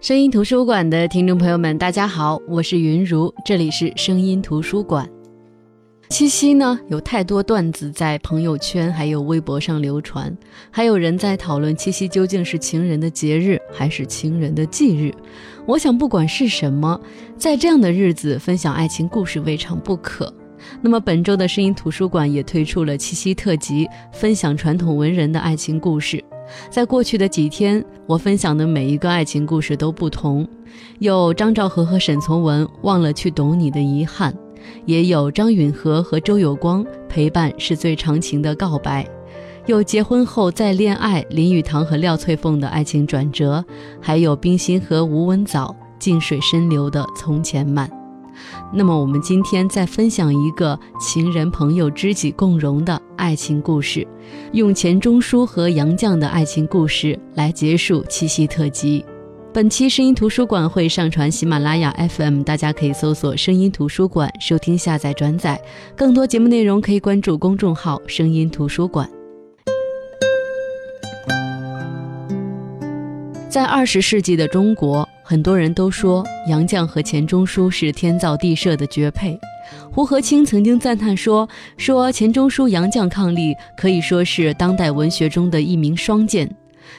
声音图书馆的听众朋友们，大家好，我是云如，这里是声音图书馆。七夕呢，有太多段子在朋友圈还有微博上流传，还有人在讨论七夕究竟是情人的节日还是情人的忌日。我想，不管是什么，在这样的日子分享爱情故事未尝不可。那么本周的声音图书馆也推出了七夕特辑，分享传统文人的爱情故事。在过去的几天，我分享的每一个爱情故事都不同，有张兆和和沈从文忘了去懂你的遗憾，也有张允和和周有光陪伴是最长情的告白，有结婚后再恋爱林语堂和廖翠凤的爱情转折，还有冰心和吴文藻静水深流的从前慢。那么我们今天再分享一个情人、朋友、知己共荣的爱情故事，用钱钟书和杨绛的爱情故事来结束七夕特辑。本期声音图书馆会上传喜马拉雅 FM，大家可以搜索“声音图书馆”收听、下载、转载。更多节目内容可以关注公众号“声音图书馆”。在二十世纪的中国。很多人都说杨绛和钱钟书是天造地设的绝配。胡和清曾经赞叹说：“说钱钟书、杨绛伉俪，可以说是当代文学中的一名双剑。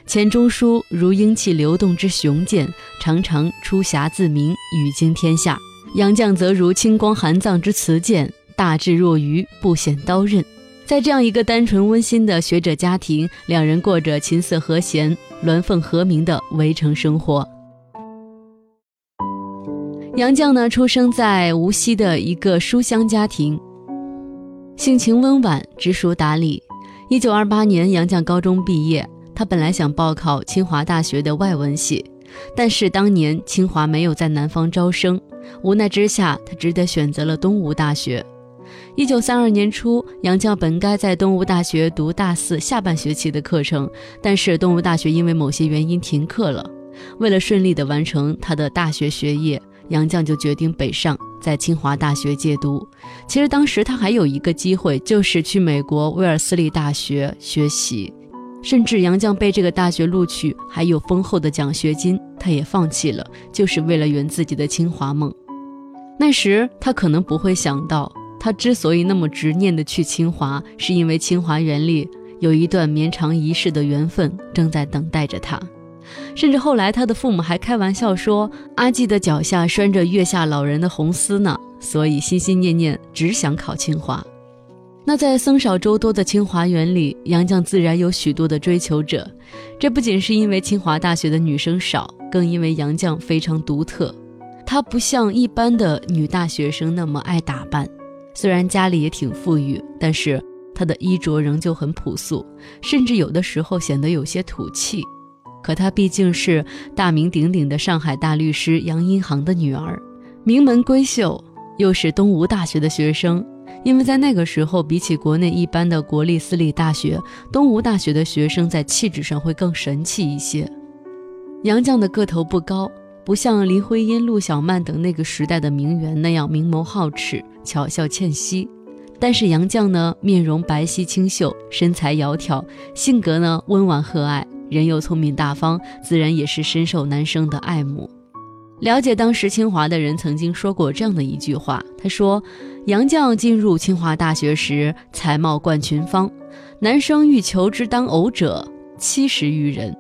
钱钟书如英气流动之雄剑，常常出侠自明，语惊天下；杨绛则如清光含藏之瓷剑，大智若愚，不显刀刃。”在这样一个单纯温馨的学者家庭，两人过着琴瑟和弦、鸾凤和鸣的围城生活。杨绛呢，出生在无锡的一个书香家庭，性情温婉，知书达理。一九二八年，杨绛高中毕业，他本来想报考清华大学的外文系，但是当年清华没有在南方招生，无奈之下，他只得选择了东吴大学。一九三二年初，杨绛本该在东吴大学读大四下半学期的课程，但是东吴大学因为某些原因停课了。为了顺利地完成他的大学学业。杨绛就决定北上，在清华大学借读。其实当时他还有一个机会，就是去美国威尔斯利大学学习。甚至杨绛被这个大学录取，还有丰厚的奖学金，他也放弃了，就是为了圆自己的清华梦。那时他可能不会想到，他之所以那么执念的去清华，是因为清华园里有一段绵长一世的缘分正在等待着他。甚至后来，他的父母还开玩笑说：“阿季的脚下拴着月下老人的红丝呢。”所以心心念念只想考清华。那在僧少粥多的清华园里，杨绛自然有许多的追求者。这不仅是因为清华大学的女生少，更因为杨绛非常独特。她不像一般的女大学生那么爱打扮，虽然家里也挺富裕，但是她的衣着仍旧很朴素，甚至有的时候显得有些土气。可她毕竟是大名鼎鼎的上海大律师杨荫杭的女儿，名门闺秀，又是东吴大学的学生。因为在那个时候，比起国内一般的国立私立大学，东吴大学的学生在气质上会更神气一些。杨绛的个头不高，不像林徽因、陆小曼等那个时代的名媛那样明眸皓齿、巧笑倩兮。但是杨绛呢，面容白皙清秀，身材窈窕，性格呢温婉和蔼。人又聪明大方，自然也是深受男生的爱慕。了解当时清华的人曾经说过这样的一句话：“他说，杨绛进入清华大学时，才貌冠群芳，男生欲求之当偶者七十余人，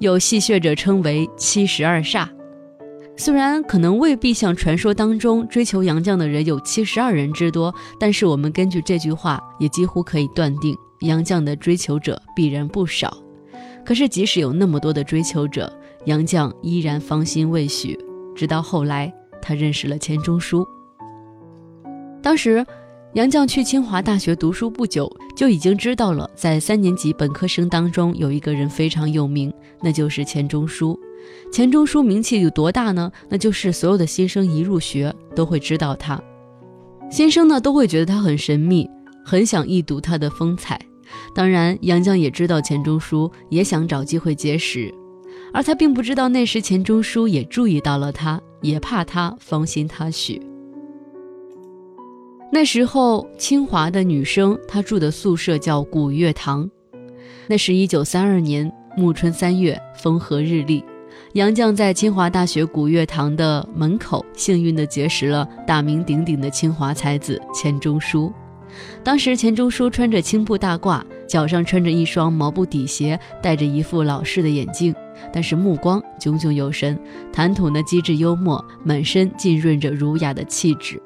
有戏谑者称为七十二煞。”虽然可能未必像传说当中追求杨绛的人有七十二人之多，但是我们根据这句话，也几乎可以断定杨绛的追求者必然不少。可是，即使有那么多的追求者，杨绛依然芳心未许。直到后来，他认识了钱钟书。当时，杨绛去清华大学读书不久，就已经知道了，在三年级本科生当中有一个人非常有名，那就是钱钟书。钱钟书名气有多大呢？那就是所有的新生一入学都会知道他，新生呢都会觉得他很神秘，很想一睹他的风采。当然，杨绛也知道钱钟书也想找机会结识，而他并不知道那时钱钟书也注意到了他，也怕他芳心他许。那时候，清华的女生她住的宿舍叫古月堂，那是一九三二年暮春三月，风和日丽，杨绛在清华大学古月堂的门口，幸运地结识了大名鼎鼎的清华才子钱钟书。当时钱钟书穿着青布大褂，脚上穿着一双毛布底鞋，戴着一副老式的眼镜，但是目光炯炯有神，谈吐呢机智幽默，满身浸润着儒雅的气质。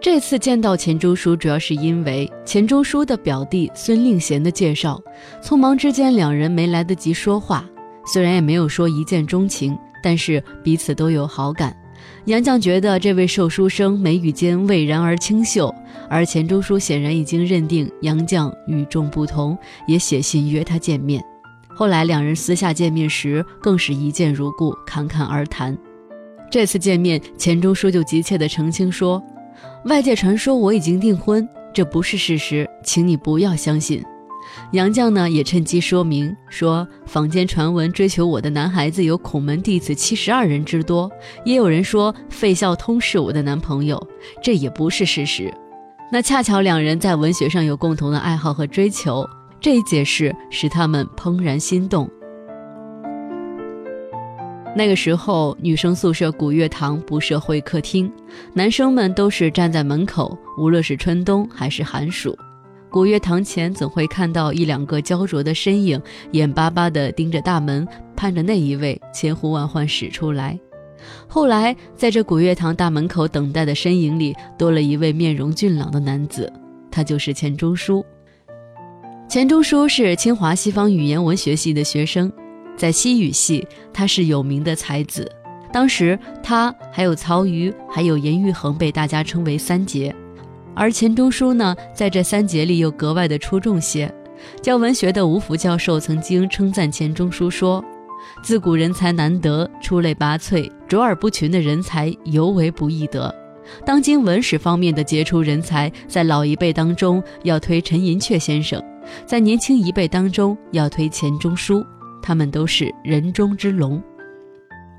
这次见到钱钟书，主要是因为钱钟书的表弟孙令贤的介绍，匆忙之间两人没来得及说话。虽然也没有说一见钟情，但是彼此都有好感。杨绛觉得这位瘦书生眉宇间蔚然而清秀，而钱钟书显然已经认定杨绛与众不同，也写信约他见面。后来两人私下见面时，更是一见如故，侃侃而谈。这次见面，钱钟书就急切地澄清说：“外界传说我已经订婚，这不是事实，请你不要相信。”杨绛呢也趁机说明说，坊间传闻追求我的男孩子有孔门弟子七十二人之多，也有人说费孝通是我的男朋友，这也不是事实。那恰巧两人在文学上有共同的爱好和追求，这一解释使他们怦然心动。那个时候，女生宿舍古月堂不设会客厅，男生们都是站在门口，无论是春冬还是寒暑。古月堂前总会看到一两个焦灼的身影，眼巴巴地盯着大门，盼着那一位千呼万唤始出来。后来，在这古月堂大门口等待的身影里，多了一位面容俊朗的男子，他就是钱钟书。钱钟书是清华西方语言文学系的学生，在西语系，他是有名的才子。当时，他还有曹禺，还有严玉衡，被大家称为三杰。而钱钟书呢，在这三节里又格外的出众些。教文学的吴福教授曾经称赞钱钟书说：“自古人才难得，出类拔萃、卓尔不群的人才尤为不易得。当今文史方面的杰出人才，在老一辈当中要推陈寅恪先生，在年轻一辈当中要推钱钟书，他们都是人中之龙。”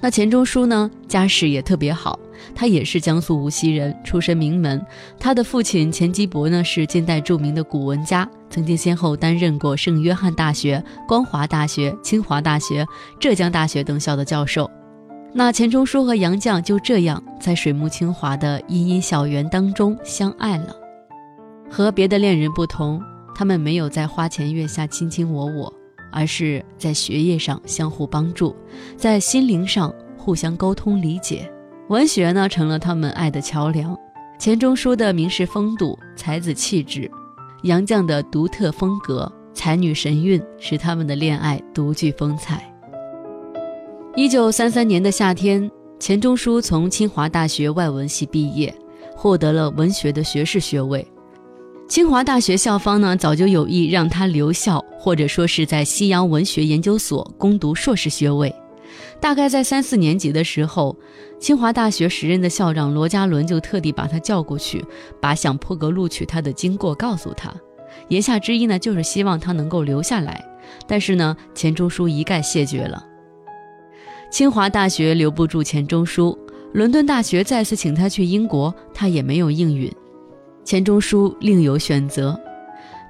那钱钟书呢，家世也特别好。他也是江苏无锡人，出身名门。他的父亲钱基博呢，是近代著名的古文家，曾经先后担任过圣约翰大学、光华大学、清华大学、浙江大学等校的教授。那钱钟书和杨绛就这样在水木清华的茵茵校园当中相爱了。和别的恋人不同，他们没有在花前月下卿卿我我，而是在学业上相互帮助，在心灵上互相沟通理解。文学呢，成了他们爱的桥梁。钱钟书的名士风度、才子气质，杨绛的独特风格、才女神韵，使他们的恋爱独具风采。一九三三年的夏天，钱钟书从清华大学外文系毕业，获得了文学的学士学位。清华大学校方呢，早就有意让他留校，或者说是在西洋文学研究所攻读硕士学位。大概在三四年级的时候，清华大学时任的校长罗家伦就特地把他叫过去，把想破格录取他的经过告诉他。言下之意呢，就是希望他能够留下来。但是呢，钱钟书一概谢绝了。清华大学留不住钱钟书，伦敦大学再次请他去英国，他也没有应允。钱钟书另有选择。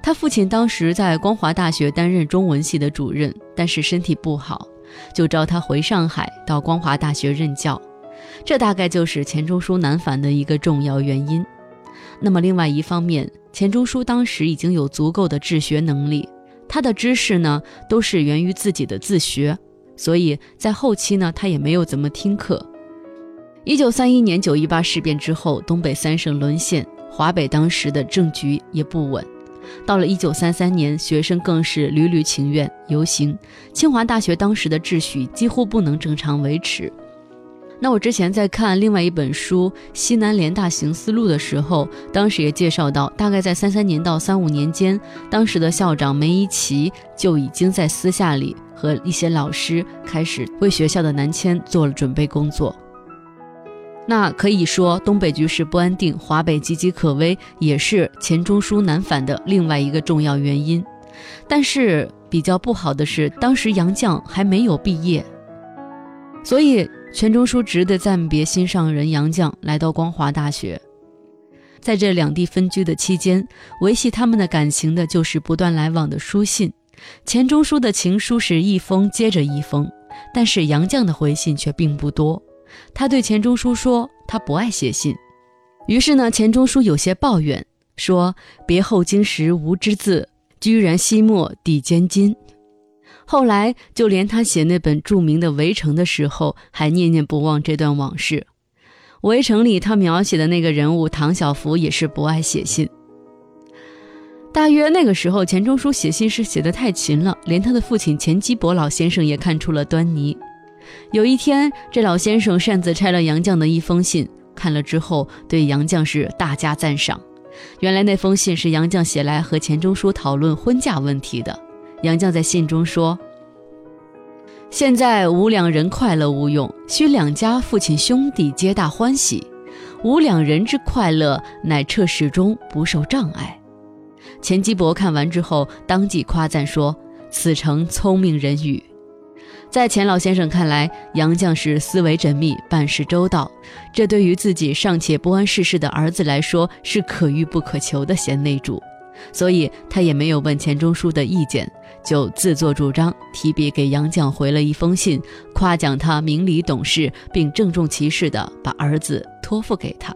他父亲当时在光华大学担任中文系的主任，但是身体不好。就召他回上海到光华大学任教，这大概就是钱钟书南返的一个重要原因。那么，另外一方面，钱钟书当时已经有足够的治学能力，他的知识呢都是源于自己的自学，所以在后期呢他也没有怎么听课。一九三一年九一八事变之后，东北三省沦陷，华北当时的政局也不稳。到了一九三三年，学生更是屡屡请愿游行，清华大学当时的秩序几乎不能正常维持。那我之前在看另外一本书《西南联大行思路》的时候，当时也介绍到，大概在三三年到三五年间，当时的校长梅贻琦就已经在私下里和一些老师开始为学校的南迁做了准备工作。那可以说，东北局势不安定，华北岌岌可危，也是钱钟书南返的另外一个重要原因。但是比较不好的是，当时杨绛还没有毕业，所以钱钟书只得暂别心上人杨绛，来到光华大学。在这两地分居的期间，维系他们的感情的就是不断来往的书信。钱钟书的情书是一封接着一封。但是杨绛的回信却并不多。他对钱钟书说：“他不爱写信。”于是呢，钱钟书有些抱怨说：“别后经时无之字，居然惜墨抵坚金。”后来就连他写那本著名的《围城》的时候，还念念不忘这段往事。《围城》里他描写的那个人物唐晓芙也是不爱写信。大约那个时候，钱钟书写信是写得太勤了，连他的父亲钱基博老先生也看出了端倪。有一天，这老先生擅自拆了杨绛的一封信，看了之后对杨绛是大加赞赏。原来那封信是杨绛写来和钱钟书讨论婚嫁问题的。杨绛在信中说：“现在吾两人快乐无用，须两家父亲兄弟皆大欢喜，吾两人之快乐乃彻始终不受障碍。”钱基博看完之后，当即夸赞说：“此诚聪明人语。”在钱老先生看来，杨绛是思维缜密、办事周到，这对于自己尚且不谙世事的儿子来说是可遇不可求的贤内助，所以他也没有问钱钟书的意见，就自作主张提笔给杨绛回了一封信，夸奖他明理懂事，并郑重其事地把儿子托付给他。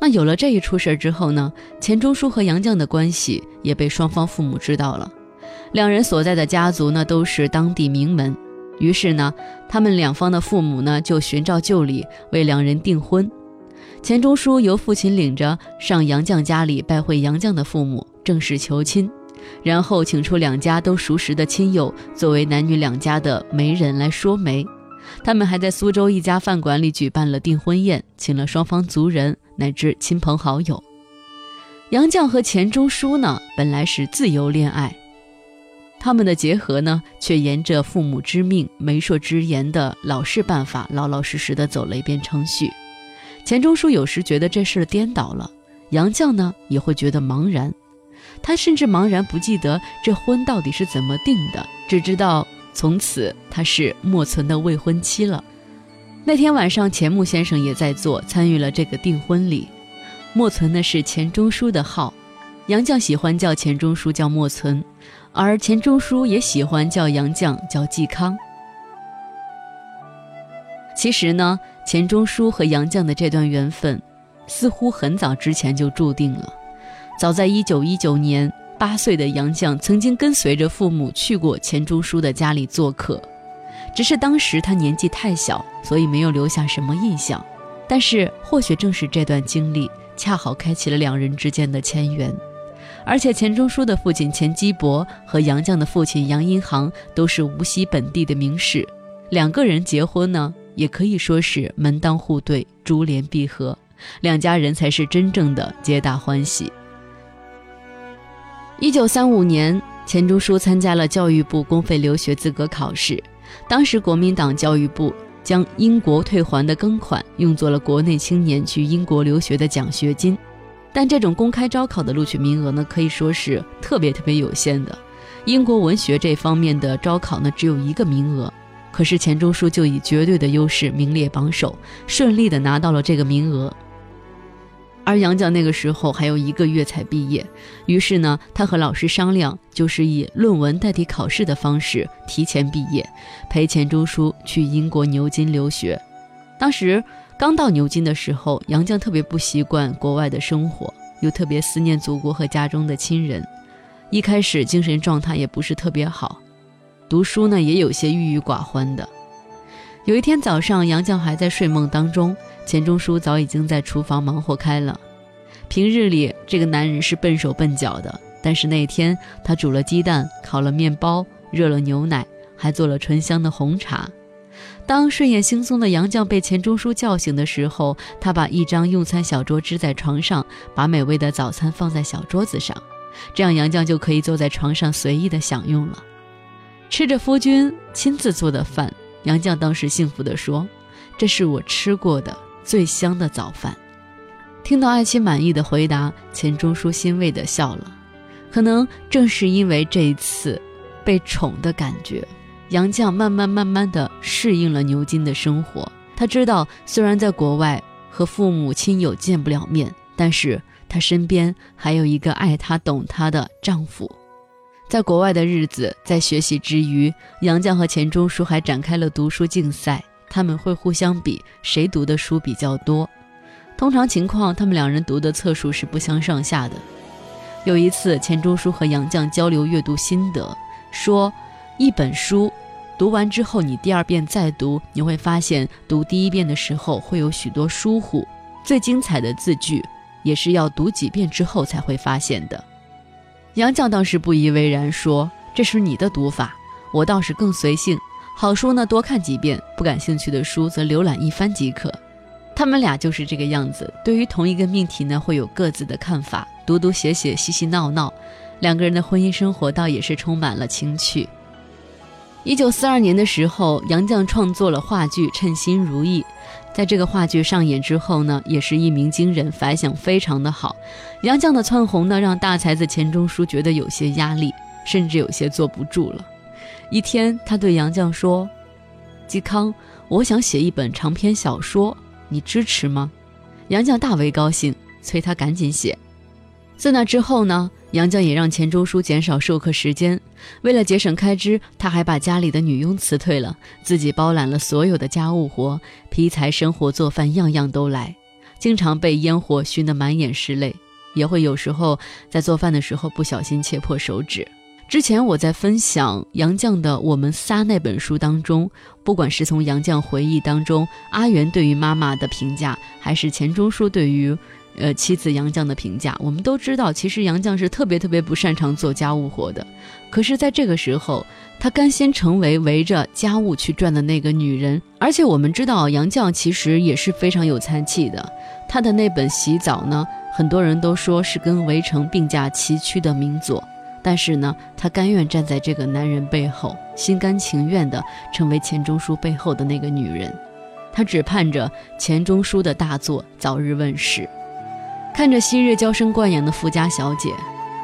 那有了这一出事之后呢，钱钟书和杨绛的关系也被双方父母知道了。两人所在的家族呢，都是当地名门，于是呢，他们两方的父母呢，就寻照旧礼为两人订婚。钱钟书由父亲领着上杨绛家里拜会杨绛的父母，正式求亲，然后请出两家都熟识的亲友作为男女两家的媒人来说媒。他们还在苏州一家饭馆里举办了订婚宴，请了双方族人乃至亲朋好友。杨绛和钱钟书呢，本来是自由恋爱。他们的结合呢，却沿着父母之命、媒妁之言的老式办法，老老实实的走了一遍程序。钱钟书有时觉得这事儿颠倒了，杨绛呢也会觉得茫然。他甚至茫然不记得这婚到底是怎么定的，只知道从此他是莫存的未婚妻了。那天晚上，钱穆先生也在座，参与了这个订婚礼。莫存的是钱钟书的号，杨绛喜欢叫钱钟书叫莫存。而钱钟书也喜欢叫杨绛叫嵇康。其实呢，钱钟书和杨绛的这段缘分，似乎很早之前就注定了。早在一九一九年，八岁的杨绛曾经跟随着父母去过钱钟书的家里做客，只是当时他年纪太小，所以没有留下什么印象。但是或许正是这段经历，恰好开启了两人之间的牵缘。而且钱钟书的父亲钱基博和杨绛的父亲杨荫杭都是无锡本地的名士，两个人结婚呢，也可以说是门当户对、珠联璧合，两家人才是真正的皆大欢喜。一九三五年，钱钟书参加了教育部公费留学资格考试，当时国民党教育部将英国退还的庚款用作了国内青年去英国留学的奖学金。但这种公开招考的录取名额呢，可以说是特别特别有限的。英国文学这方面的招考呢，只有一个名额，可是钱钟书就以绝对的优势名列榜首，顺利的拿到了这个名额。而杨绛那个时候还有一个月才毕业，于是呢，他和老师商量，就是以论文代替考试的方式提前毕业，陪钱钟书去英国牛津留学。当时。刚到牛津的时候，杨绛特别不习惯国外的生活，又特别思念祖国和家中的亲人。一开始精神状态也不是特别好，读书呢也有些郁郁寡欢的。有一天早上，杨绛还在睡梦当中，钱钟书早已经在厨房忙活开了。平日里这个男人是笨手笨脚的，但是那天他煮了鸡蛋，烤了面包，热了牛奶，还做了醇香的红茶。当睡眼惺忪的杨绛被钱钟书叫醒的时候，他把一张用餐小桌支在床上，把美味的早餐放在小桌子上，这样杨绛就可以坐在床上随意的享用了。吃着夫君亲自做的饭，杨绛当时幸福地说：“这是我吃过的最香的早饭。”听到爱妻满意的回答，钱钟书欣慰地笑了。可能正是因为这一次被宠的感觉。杨绛慢慢慢慢地适应了牛津的生活。他知道，虽然在国外和父母亲友见不了面，但是他身边还有一个爱他、懂他的丈夫。在国外的日子，在学习之余，杨绛和钱钟书还展开了读书竞赛。他们会互相比谁读的书比较多。通常情况，他们两人读的册数是不相上下的。有一次，钱钟书和杨绛交流阅读心得，说：一本书读完之后，你第二遍再读，你会发现读第一遍的时候会有许多疏忽，最精彩的字句也是要读几遍之后才会发现的。杨绛当时不以为然，说：“这是你的读法，我倒是更随性。好书呢，多看几遍；不感兴趣的书，则浏览一番即可。”他们俩就是这个样子，对于同一个命题呢，会有各自的看法，读读写写，嬉嬉闹闹，两个人的婚姻生活倒也是充满了情趣。一九四二年的时候，杨绛创作了话剧《称心如意》。在这个话剧上演之后呢，也是一鸣惊人，反响非常的好。杨绛的窜红呢，让大才子钱钟书觉得有些压力，甚至有些坐不住了。一天，他对杨绛说：“嵇康，我想写一本长篇小说，你支持吗？”杨绛大为高兴，催他赶紧写。自那之后呢？杨绛也让钱钟书减少授课时间，为了节省开支，他还把家里的女佣辞退了，自己包揽了所有的家务活，劈柴、生活、做饭，样样都来。经常被烟火熏得满眼是泪，也会有时候在做饭的时候不小心切破手指。之前我在分享杨绛的《我们仨》那本书当中，不管是从杨绛回忆当中阿元对于妈妈的评价，还是钱钟书对于。呃，妻子杨绛的评价，我们都知道，其实杨绛是特别特别不擅长做家务活的。可是，在这个时候，她甘心成为围着家务去转的那个女人。而且，我们知道杨绛其实也是非常有才气的。她的那本《洗澡》呢，很多人都说是跟《围城》并驾齐驱的名作。但是呢，她甘愿站在这个男人背后，心甘情愿地成为钱钟书背后的那个女人。她只盼着钱钟书的大作早日问世。看着昔日娇生惯养的富家小姐，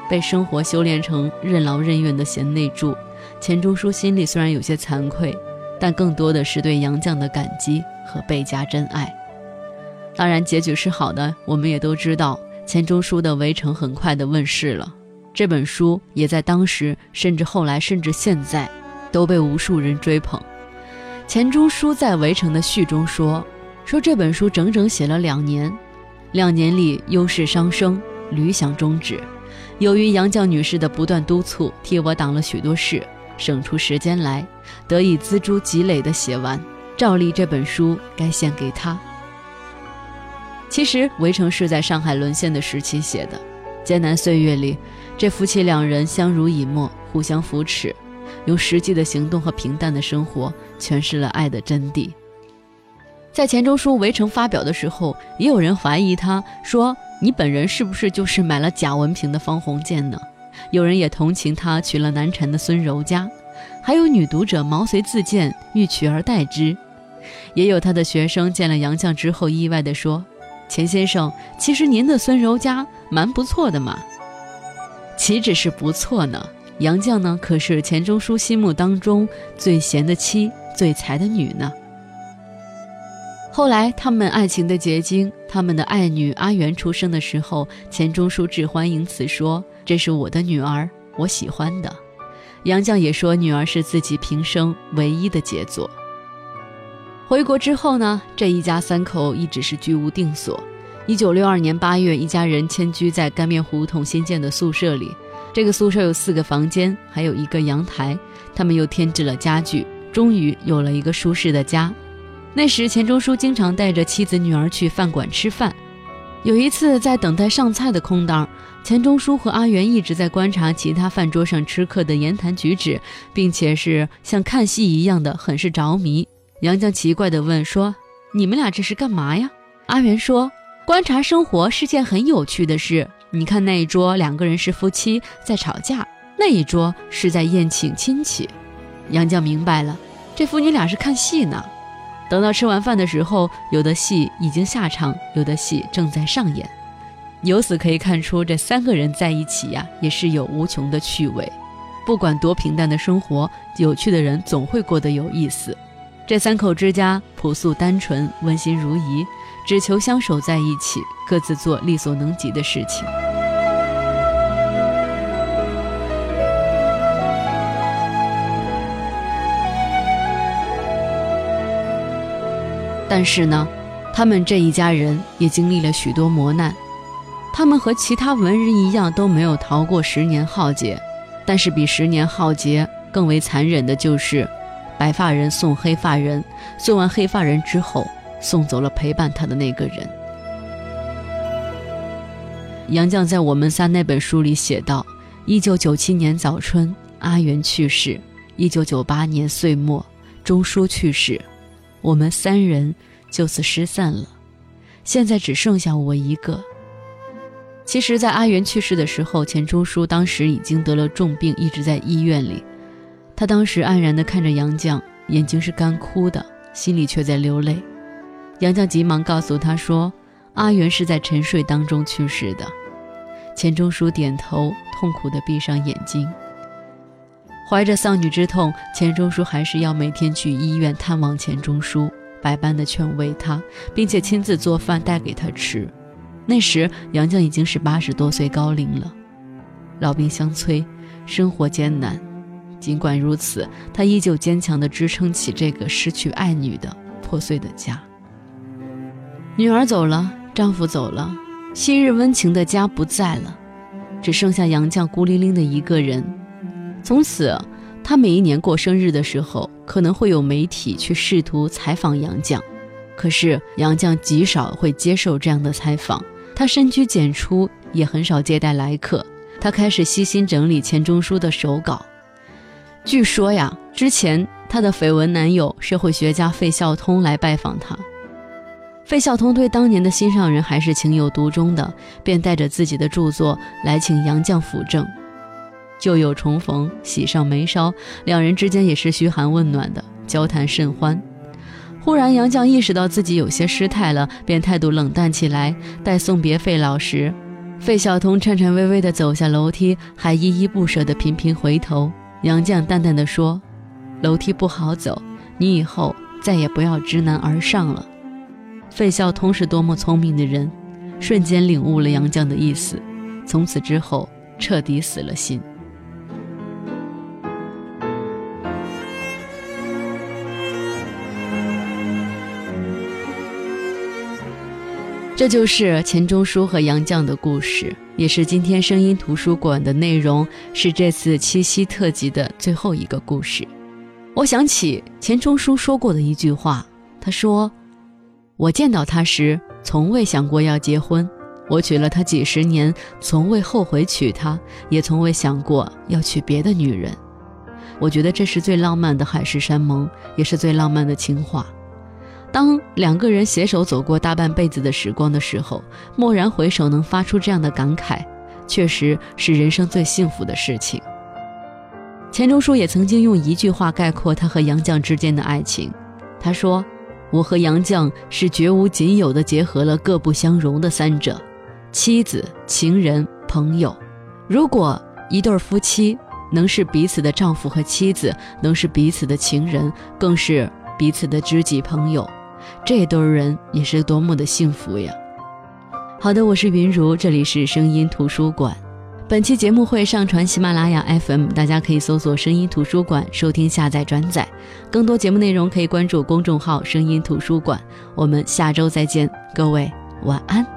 被生活修炼成任劳任怨的贤内助，钱钟书心里虽然有些惭愧，但更多的是对杨绛的感激和倍加珍爱。当然，结局是好的，我们也都知道，钱钟书的《围城》很快的问世了。这本书也在当时，甚至后来，甚至现在，都被无数人追捧。钱钟书在《围城》的序中说：“说这本书整整写了两年。”两年里，忧事伤生，屡想终止。由于杨绛女士的不断督促，替我挡了许多事，省出时间来，得以锱铢积累的写完。照例，这本书该献给她。其实，《围城》是在上海沦陷的时期写的，艰难岁月里，这夫妻两人相濡以沫，互相扶持，用实际的行动和平淡的生活诠释了爱的真谛。在钱钟书《围城》发表的时候，也有人怀疑他，说你本人是不是就是买了假文凭的方鸿渐呢？有人也同情他娶了难产的孙柔嘉，还有女读者毛遂自荐欲取而代之。也有他的学生见了杨绛之后，意外地说：“钱先生，其实您的孙柔嘉蛮不错的嘛。”岂止是不错呢？杨绛呢，可是钱钟书心目当中最贤的妻、最才的女呢。后来，他们爱情的结晶，他们的爱女阿元出生的时候，钱钟书致欢迎词说：“这是我的女儿，我喜欢的。”杨绛也说女儿是自己平生唯一的杰作。回国之后呢，这一家三口一直是居无定所。一九六二年八月，一家人迁居在干面胡同新建的宿舍里，这个宿舍有四个房间，还有一个阳台。他们又添置了家具，终于有了一个舒适的家。那时，钱钟书经常带着妻子、女儿去饭馆吃饭。有一次，在等待上菜的空档，钱钟书和阿元一直在观察其他饭桌上吃客的言谈举止，并且是像看戏一样的，很是着迷。杨绛奇怪地问说：“你们俩这是干嘛呀？”阿元说：“观察生活是件很有趣的事。你看那一桌，两个人是夫妻在吵架；那一桌是在宴请亲戚。”杨绛明白了，这父女俩是看戏呢。等到吃完饭的时候，有的戏已经下场，有的戏正在上演。由此可以看出，这三个人在一起呀，也是有无穷的趣味。不管多平淡的生活，有趣的人总会过得有意思。这三口之家朴素单纯，温馨如仪，只求相守在一起，各自做力所能及的事情。但是呢，他们这一家人也经历了许多磨难。他们和其他文人一样，都没有逃过十年浩劫。但是比十年浩劫更为残忍的就是，白发人送黑发人，送完黑发人之后，送走了陪伴他的那个人。杨绛在《我们仨》那本书里写道：，一九九七年早春，阿元去世；一九九八年岁末，钟书去世，我们三人就此失散了。现在只剩下我一个。其实，在阿元去世的时候，钱钟书当时已经得了重病，一直在医院里。他当时黯然地看着杨绛，眼睛是干枯的，心里却在流泪。杨绛急忙告诉他说：“阿元是在沉睡当中去世的。”钱钟书点头，痛苦地闭上眼睛。怀着丧女之痛，钱钟书还是要每天去医院探望钱钟书，百般的劝慰他，并且亲自做饭带给他吃。那时，杨绛已经是八十多岁高龄了，老病相催，生活艰难。尽管如此，他依旧坚强地支撑起这个失去爱女的破碎的家。女儿走了，丈夫走了，昔日温情的家不在了，只剩下杨绛孤零零的一个人。从此，他每一年过生日的时候，可能会有媒体去试图采访杨绛，可是杨绛极少会接受这样的采访。他深居简出，也很少接待来客。他开始悉心整理钱钟书的手稿。据说呀，之前他的绯闻男友社会学家费孝通来拜访他，费孝通对当年的心上人还是情有独钟的，便带着自己的著作来请杨绛辅政。旧友重逢，喜上眉梢，两人之间也是嘘寒问暖的，交谈甚欢。忽然，杨绛意识到自己有些失态了，便态度冷淡起来。待送别费老时，费孝通颤颤巍巍地走下楼梯，还依依不舍地频频回头。杨绛淡淡地说：“楼梯不好走，你以后再也不要知难而上了。”费孝通是多么聪明的人，瞬间领悟了杨绛的意思，从此之后彻底死了心。这就是钱钟书和杨绛的故事，也是今天声音图书馆的内容，是这次七夕特辑的最后一个故事。我想起钱钟书说过的一句话，他说：“我见到他时，从未想过要结婚；我娶了她几十年，从未后悔娶她，也从未想过要娶别的女人。”我觉得这是最浪漫的海誓山盟，也是最浪漫的情话。当两个人携手走过大半辈子的时光的时候，蓦然回首能发出这样的感慨，确实是人生最幸福的事情。钱钟书也曾经用一句话概括他和杨绛之间的爱情，他说：“我和杨绛是绝无仅有的结合了各不相容的三者，妻子、情人、朋友。如果一对夫妻能是彼此的丈夫和妻子，能是彼此的情人，更是彼此的知己朋友。”这对人也是多么的幸福呀！好的，我是云如，这里是声音图书馆。本期节目会上传喜马拉雅 FM，大家可以搜索“声音图书馆”收听、下载、转载。更多节目内容可以关注公众号“声音图书馆”。我们下周再见，各位晚安。